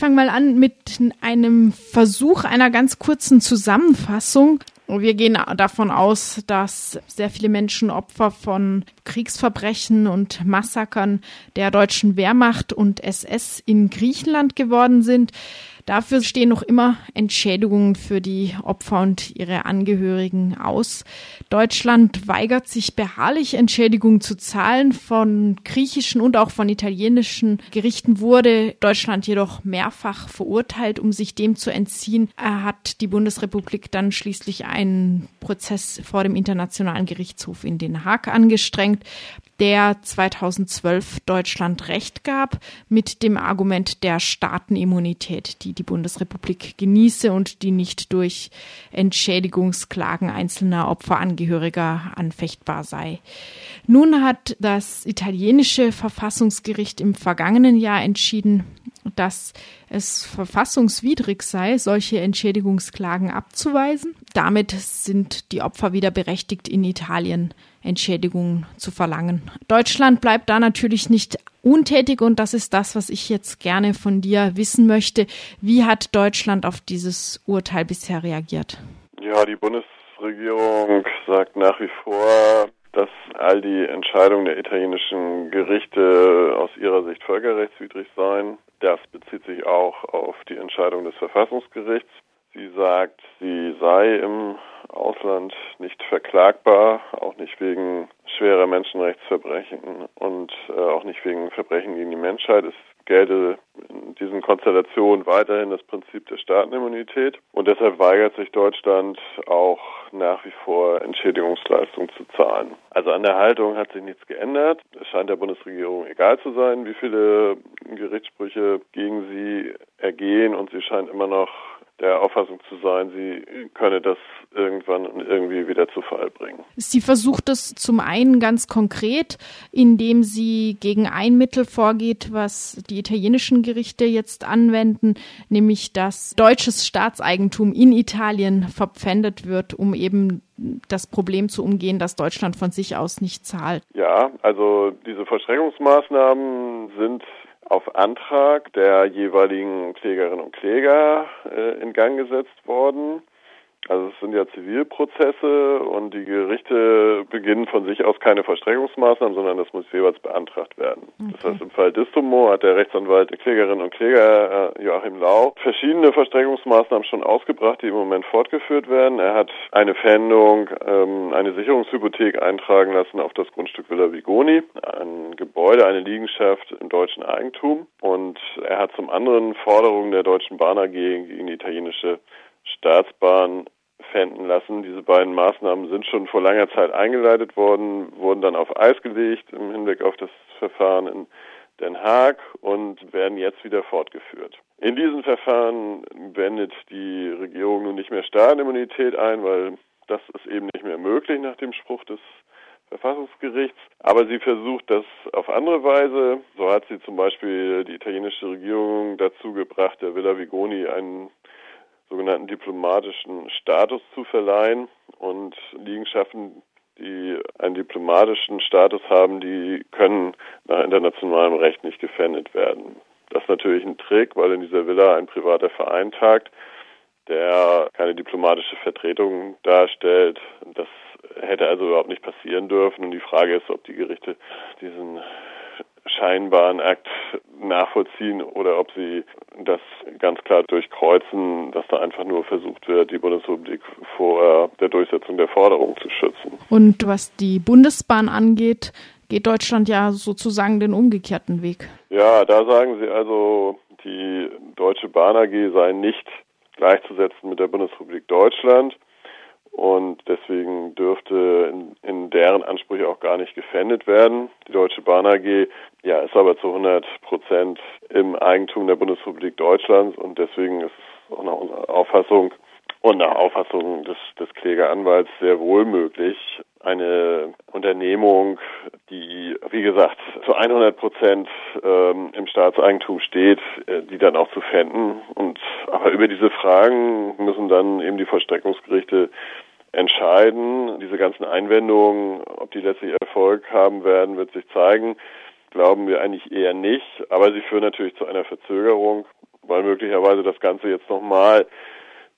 fange mal an mit einem Versuch einer ganz kurzen Zusammenfassung. Wir gehen davon aus, dass sehr viele Menschen Opfer von Kriegsverbrechen und Massakern der deutschen Wehrmacht und SS in Griechenland geworden sind. Dafür stehen noch immer Entschädigungen für die Opfer und ihre Angehörigen aus. Deutschland weigert sich beharrlich, Entschädigungen zu zahlen. Von griechischen und auch von italienischen Gerichten wurde Deutschland jedoch mehrfach verurteilt, um sich dem zu entziehen. Er hat die Bundesrepublik dann schließlich einen Prozess vor dem Internationalen Gerichtshof in Den Haag angestrengt der 2012 Deutschland Recht gab mit dem Argument der Staatenimmunität, die die Bundesrepublik genieße und die nicht durch Entschädigungsklagen einzelner Opferangehöriger anfechtbar sei. Nun hat das italienische Verfassungsgericht im vergangenen Jahr entschieden, dass es verfassungswidrig sei, solche Entschädigungsklagen abzuweisen. Damit sind die Opfer wieder berechtigt, in Italien Entschädigungen zu verlangen. Deutschland bleibt da natürlich nicht untätig und das ist das, was ich jetzt gerne von dir wissen möchte. Wie hat Deutschland auf dieses Urteil bisher reagiert? Ja, die Bundesregierung sagt nach wie vor, dass all die Entscheidungen der italienischen Gerichte aus ihrer Sicht völkerrechtswidrig seien. Das bezieht sich auch auf die Entscheidung des Verfassungsgerichts. Sie sagt, sie sei im Ausland nicht verklagbar, auch nicht wegen schwerer Menschenrechtsverbrechen und äh, auch nicht wegen Verbrechen gegen die Menschheit. Es gelte diesen Konstellationen weiterhin das Prinzip der Staatenimmunität und deshalb weigert sich Deutschland auch nach wie vor Entschädigungsleistungen zu zahlen. Also an der Haltung hat sich nichts geändert. Es scheint der Bundesregierung egal zu sein, wie viele Gerichtssprüche gegen sie ergehen und sie scheint immer noch der Auffassung zu sein, sie könne das irgendwann irgendwie wieder zu Fall bringen. Sie versucht es zum einen ganz konkret, indem sie gegen ein Mittel vorgeht, was die italienischen Gerichte jetzt anwenden, nämlich dass deutsches Staatseigentum in Italien verpfändet wird, um eben das Problem zu umgehen, dass Deutschland von sich aus nicht zahlt. Ja, also diese Verschränkungsmaßnahmen sind auf Antrag der jeweiligen Klägerinnen und Kläger äh, in Gang gesetzt worden. Also es sind ja Zivilprozesse und die Gerichte beginnen von sich aus keine Verstreckungsmaßnahmen, sondern das muss jeweils beantragt werden. Okay. Das heißt, im Fall Distomo hat der Rechtsanwalt der Klägerinnen und Kläger äh, Joachim Lau verschiedene Verstreckungsmaßnahmen schon ausgebracht, die im Moment fortgeführt werden. Er hat eine Pfändung, ähm, eine Sicherungshypothek eintragen lassen auf das Grundstück Villa Vigoni, ein Gebäude, eine Liegenschaft im deutschen Eigentum. Und er hat zum anderen Forderungen der Deutschen Bahn AG gegen die italienische Staatsbahn fänden lassen. Diese beiden Maßnahmen sind schon vor langer Zeit eingeleitet worden, wurden dann auf Eis gelegt im Hinblick auf das Verfahren in Den Haag und werden jetzt wieder fortgeführt. In diesen Verfahren wendet die Regierung nun nicht mehr Staatenimmunität ein, weil das ist eben nicht mehr möglich nach dem Spruch des Verfassungsgerichts. Aber sie versucht das auf andere Weise. So hat sie zum Beispiel die italienische Regierung dazu gebracht, der Villa Vigoni einen sogenannten diplomatischen Status zu verleihen und Liegenschaften, die einen diplomatischen Status haben, die können nach internationalem Recht nicht gefändet werden. Das ist natürlich ein Trick, weil in dieser Villa ein privater Verein tagt, der keine diplomatische Vertretung darstellt. Das hätte also überhaupt nicht passieren dürfen. Und die Frage ist, ob die Gerichte diesen scheinbaren Akt nachvollziehen oder ob sie das ganz klar durchkreuzen, dass da einfach nur versucht wird, die Bundesrepublik vor der Durchsetzung der Forderung zu schützen. Und was die Bundesbahn angeht, geht Deutschland ja sozusagen den umgekehrten Weg. Ja, da sagen sie also, die Deutsche Bahn AG sei nicht gleichzusetzen mit der Bundesrepublik Deutschland. Und deswegen dürfte in, in, deren Ansprüche auch gar nicht gefändet werden. Die Deutsche Bahn AG ja, ist aber zu 100 Prozent im Eigentum der Bundesrepublik Deutschlands und deswegen ist es auch nach unserer Auffassung und nach Auffassung des, des Klägeranwalts sehr wohl möglich, eine Unternehmung, die, wie gesagt, zu 100 Prozent ähm, im Staatseigentum steht, äh, die dann auch zu fänden. Und aber über diese Fragen müssen dann eben die Vollstreckungsgerichte entscheiden. Diese ganzen Einwendungen, ob die letztlich Erfolg haben werden, wird sich zeigen. Glauben wir eigentlich eher nicht, aber sie führen natürlich zu einer Verzögerung weil möglicherweise das Ganze jetzt nochmal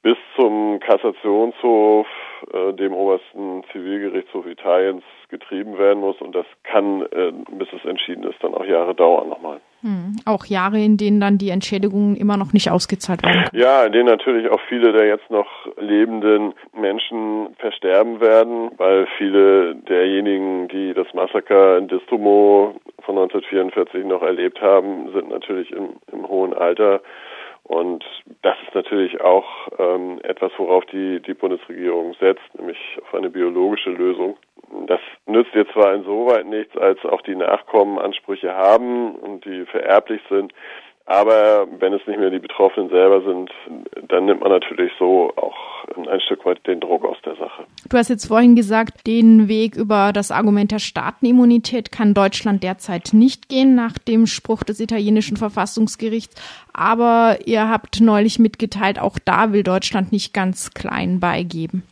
bis zum Kassationshof, äh, dem obersten Zivilgerichtshof Italiens, getrieben werden muss. Und das kann, äh, bis es entschieden ist, dann auch Jahre dauern nochmal. Hm. Auch Jahre, in denen dann die Entschädigungen immer noch nicht ausgezahlt werden. Ja, in denen natürlich auch viele der jetzt noch lebenden Menschen versterben werden, weil viele derjenigen, die das Massaker in Distomo von 1944 noch erlebt haben, sind natürlich im, im hohen Alter. Und das ist natürlich auch ähm, etwas, worauf die, die Bundesregierung setzt, nämlich auf eine biologische Lösung. Das nützt ihr zwar insoweit nichts, als auch die Nachkommen Ansprüche haben und die vererblich sind, aber wenn es nicht mehr die Betroffenen selber sind, dann nimmt man natürlich so auch ein Stück weit den Druck aus der Sache. Du hast jetzt vorhin gesagt, den Weg über das Argument der Staatenimmunität kann Deutschland derzeit nicht gehen nach dem Spruch des italienischen Verfassungsgerichts. Aber ihr habt neulich mitgeteilt, auch da will Deutschland nicht ganz klein beigeben.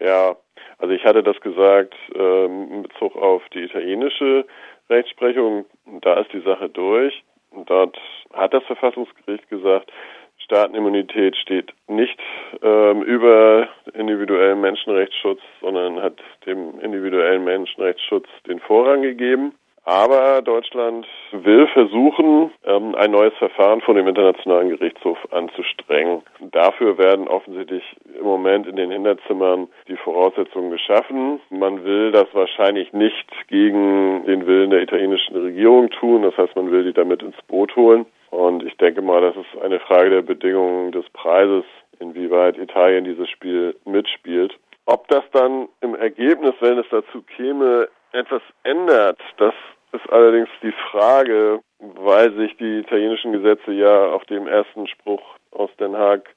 Ja, also ich hatte das gesagt ähm, in Bezug auf die italienische Rechtsprechung. Da ist die Sache durch. Dort hat das Verfassungsgericht gesagt, Staatenimmunität steht nicht ähm, über individuellen Menschenrechtsschutz, sondern hat dem individuellen Menschenrechtsschutz den Vorrang gegeben. Aber Deutschland will versuchen, ähm, ein neues Verfahren von dem Internationalen Gerichtshof anzustrengen. Dafür werden offensichtlich im Moment in den Hinterzimmern die Voraussetzungen geschaffen. Man will das wahrscheinlich nicht gegen den Willen der italienischen Regierung tun. Das heißt, man will die damit ins Boot holen. Und ich denke mal, das ist eine Frage der Bedingungen des Preises, inwieweit Italien dieses Spiel mitspielt. Ob das dann im Ergebnis, wenn es dazu käme, etwas ändert, das ist allerdings die Frage, weil sich die italienischen Gesetze ja auf dem ersten Spruch aus Den Haag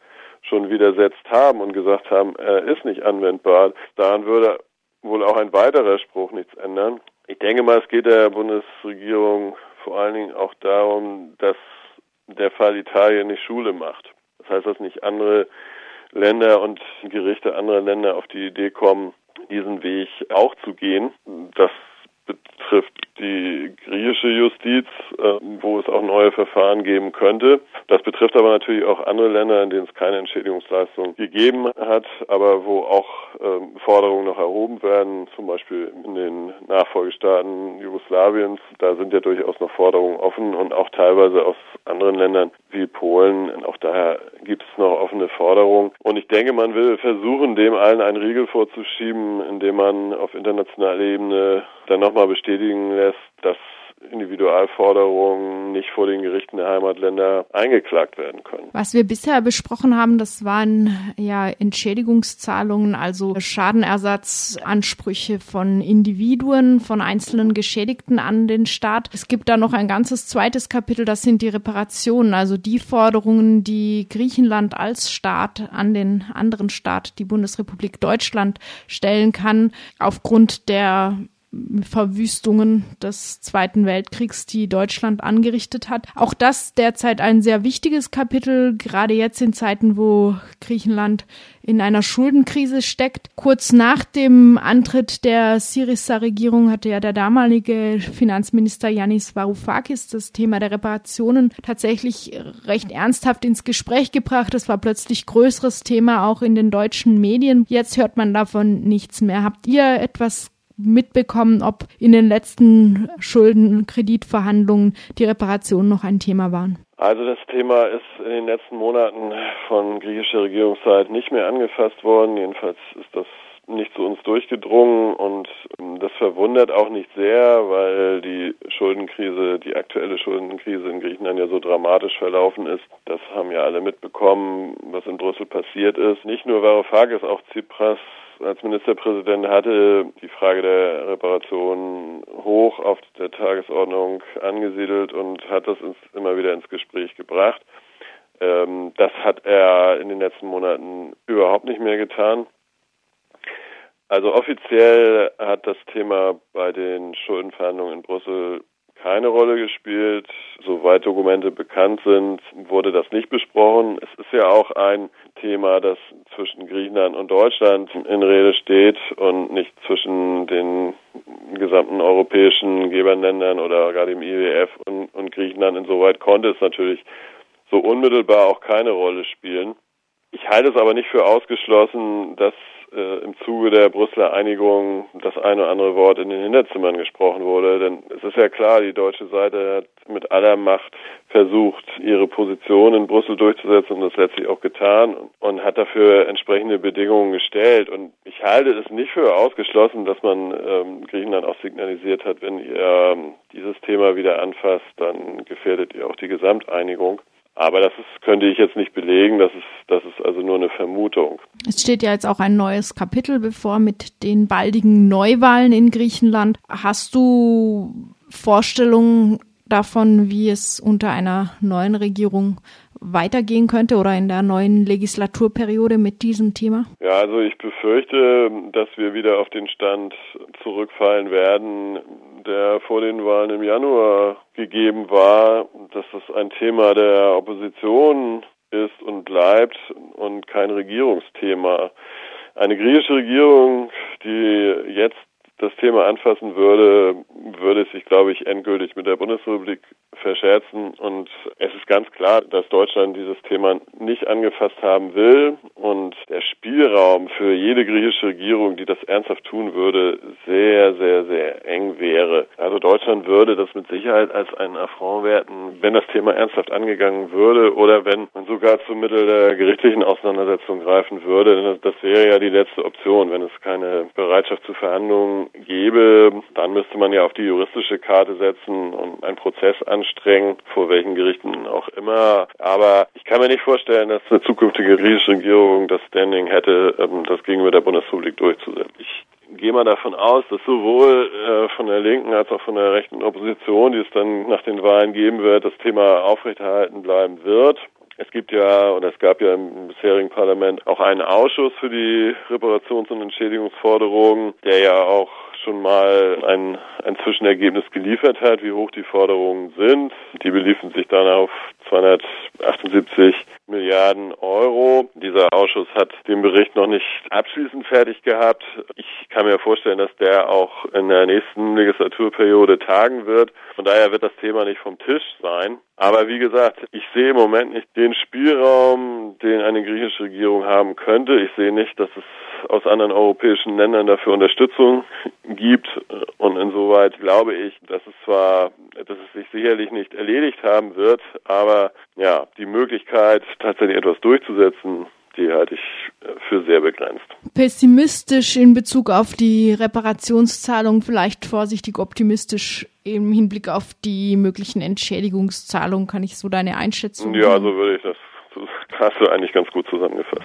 schon widersetzt haben und gesagt haben, er ist nicht anwendbar. Daran würde wohl auch ein weiterer Spruch nichts ändern. Ich denke mal, es geht der Bundesregierung vor allen Dingen auch darum, dass der Fall Italien nicht Schule macht. Das heißt, dass nicht andere Länder und Gerichte anderer Länder auf die Idee kommen, diesen Weg auch zu gehen. Das betrifft die griechische Justiz, äh, wo es auch neue Verfahren geben könnte. Das betrifft aber natürlich auch andere Länder, in denen es keine Entschädigungsleistung gegeben hat, aber wo auch ähm, Forderungen noch erhoben werden, zum Beispiel in den Nachfolgestaaten Jugoslawiens. Da sind ja durchaus noch Forderungen offen und auch teilweise aus anderen Ländern wie Polen. Auch daher gibt es Forderungen. Und ich denke, man will versuchen, dem allen einen Riegel vorzuschieben, indem man auf internationaler Ebene dann nochmal bestätigen lässt, dass Individualforderungen nicht vor den Gerichten der Heimatländer eingeklagt werden können. Was wir bisher besprochen haben, das waren ja Entschädigungszahlungen, also Schadenersatzansprüche von Individuen, von einzelnen Geschädigten an den Staat. Es gibt da noch ein ganzes zweites Kapitel, das sind die Reparationen, also die Forderungen, die Griechenland als Staat an den anderen Staat, die Bundesrepublik Deutschland, stellen kann, aufgrund der Verwüstungen des Zweiten Weltkriegs, die Deutschland angerichtet hat. Auch das derzeit ein sehr wichtiges Kapitel, gerade jetzt in Zeiten, wo Griechenland in einer Schuldenkrise steckt. Kurz nach dem Antritt der Syriza-Regierung hatte ja der damalige Finanzminister Yanis Varoufakis das Thema der Reparationen tatsächlich recht ernsthaft ins Gespräch gebracht. Das war plötzlich größeres Thema auch in den deutschen Medien. Jetzt hört man davon nichts mehr. Habt ihr etwas mitbekommen, ob in den letzten Schuldenkreditverhandlungen die Reparationen noch ein Thema waren? Also das Thema ist in den letzten Monaten von griechischer Regierungszeit nicht mehr angefasst worden. Jedenfalls ist das nicht zu uns durchgedrungen und das verwundert auch nicht sehr, weil die Schuldenkrise, die aktuelle Schuldenkrise in Griechenland ja so dramatisch verlaufen ist. Das haben ja alle mitbekommen, was in Brüssel passiert ist. Nicht nur Varoufakis, auch Tsipras als Ministerpräsident hatte die Frage der Reparation hoch auf der Tagesordnung angesiedelt und hat das ins, immer wieder ins Gespräch gebracht. Ähm, das hat er in den letzten Monaten überhaupt nicht mehr getan. Also offiziell hat das Thema bei den Schuldenverhandlungen in Brüssel keine Rolle gespielt. Soweit Dokumente bekannt sind, wurde das nicht besprochen. Es ist ja auch ein Thema, das zwischen Griechenland und Deutschland in Rede steht und nicht zwischen den gesamten europäischen Geberländern oder gerade im IWF und, und Griechenland. Insoweit konnte es natürlich so unmittelbar auch keine Rolle spielen. Ich halte es aber nicht für ausgeschlossen, dass äh, im Zuge der Brüsseler Einigung das eine oder andere Wort in den Hinterzimmern gesprochen wurde. Denn es ist ja klar, die deutsche Seite hat mit aller Macht versucht, ihre Position in Brüssel durchzusetzen und das letztlich auch getan und hat dafür entsprechende Bedingungen gestellt. Und ich halte es nicht für ausgeschlossen, dass man ähm, Griechenland auch signalisiert hat, wenn ihr ähm, dieses Thema wieder anfasst, dann gefährdet ihr auch die Gesamteinigung. Aber das ist, könnte ich jetzt nicht belegen, das ist, das ist also nur eine Vermutung. Es steht ja jetzt auch ein neues Kapitel bevor mit den baldigen Neuwahlen in Griechenland. Hast du Vorstellungen davon, wie es unter einer neuen Regierung weitergehen könnte oder in der neuen Legislaturperiode mit diesem Thema? Ja, also ich befürchte, dass wir wieder auf den Stand zurückfallen werden, der vor den Wahlen im Januar gegeben war, dass das ein Thema der Opposition ist und bleibt und kein Regierungsthema. Eine griechische Regierung, die jetzt das Thema anfassen würde, würde sich, glaube ich, endgültig mit der Bundesrepublik verscherzen. Und es ist ganz klar, dass Deutschland dieses Thema nicht angefasst haben will. Und der Spielraum für jede griechische Regierung, die das ernsthaft tun würde, sehr, sehr, sehr eng wäre. Also Deutschland würde das mit Sicherheit als einen Affront werten, wenn das Thema ernsthaft angegangen würde oder wenn man sogar zum Mittel der gerichtlichen Auseinandersetzung greifen würde. Das wäre ja die letzte Option, wenn es keine Bereitschaft zu Verhandlungen gäbe. Dann müsste man ja auf die juristische Karte setzen und einen Prozess anstrengen, vor welchen Gerichten auch immer. Aber ich kann mir nicht vorstellen, dass eine zukünftige griechische Regierung das Standing hätte, ähm, das gegenüber der Bundesrepublik durchzusetzen. Ich gehe mal davon aus, dass sowohl äh, von der linken als auch von der rechten Opposition, die es dann nach den Wahlen geben wird, das Thema aufrechterhalten bleiben wird. Es gibt ja oder es gab ja im bisherigen Parlament auch einen Ausschuss für die Reparations- und Entschädigungsforderungen, der ja auch schon mal ein, ein Zwischenergebnis geliefert hat, wie hoch die Forderungen sind. Die beliefen sich dann auf 278 Milliarden Euro. Dieser Ausschuss hat den Bericht noch nicht abschließend fertig gehabt. Ich kann mir vorstellen, dass der auch in der nächsten Legislaturperiode tagen wird. Von daher wird das Thema nicht vom Tisch sein. Aber wie gesagt, ich sehe im Moment nicht den Spielraum, den eine griechische Regierung haben könnte. Ich sehe nicht, dass es aus anderen europäischen Ländern dafür Unterstützung gibt. Und insoweit glaube ich, dass es zwar, dass es sich sicherlich nicht erledigt haben wird, aber ja, die Möglichkeit, tatsächlich etwas durchzusetzen, die halte ich für sehr begrenzt. Pessimistisch in Bezug auf die Reparationszahlung, vielleicht vorsichtig optimistisch im Hinblick auf die möglichen Entschädigungszahlungen. Kann ich so deine Einschätzung? Ja, so würde ich hast du eigentlich ganz gut zusammengefasst.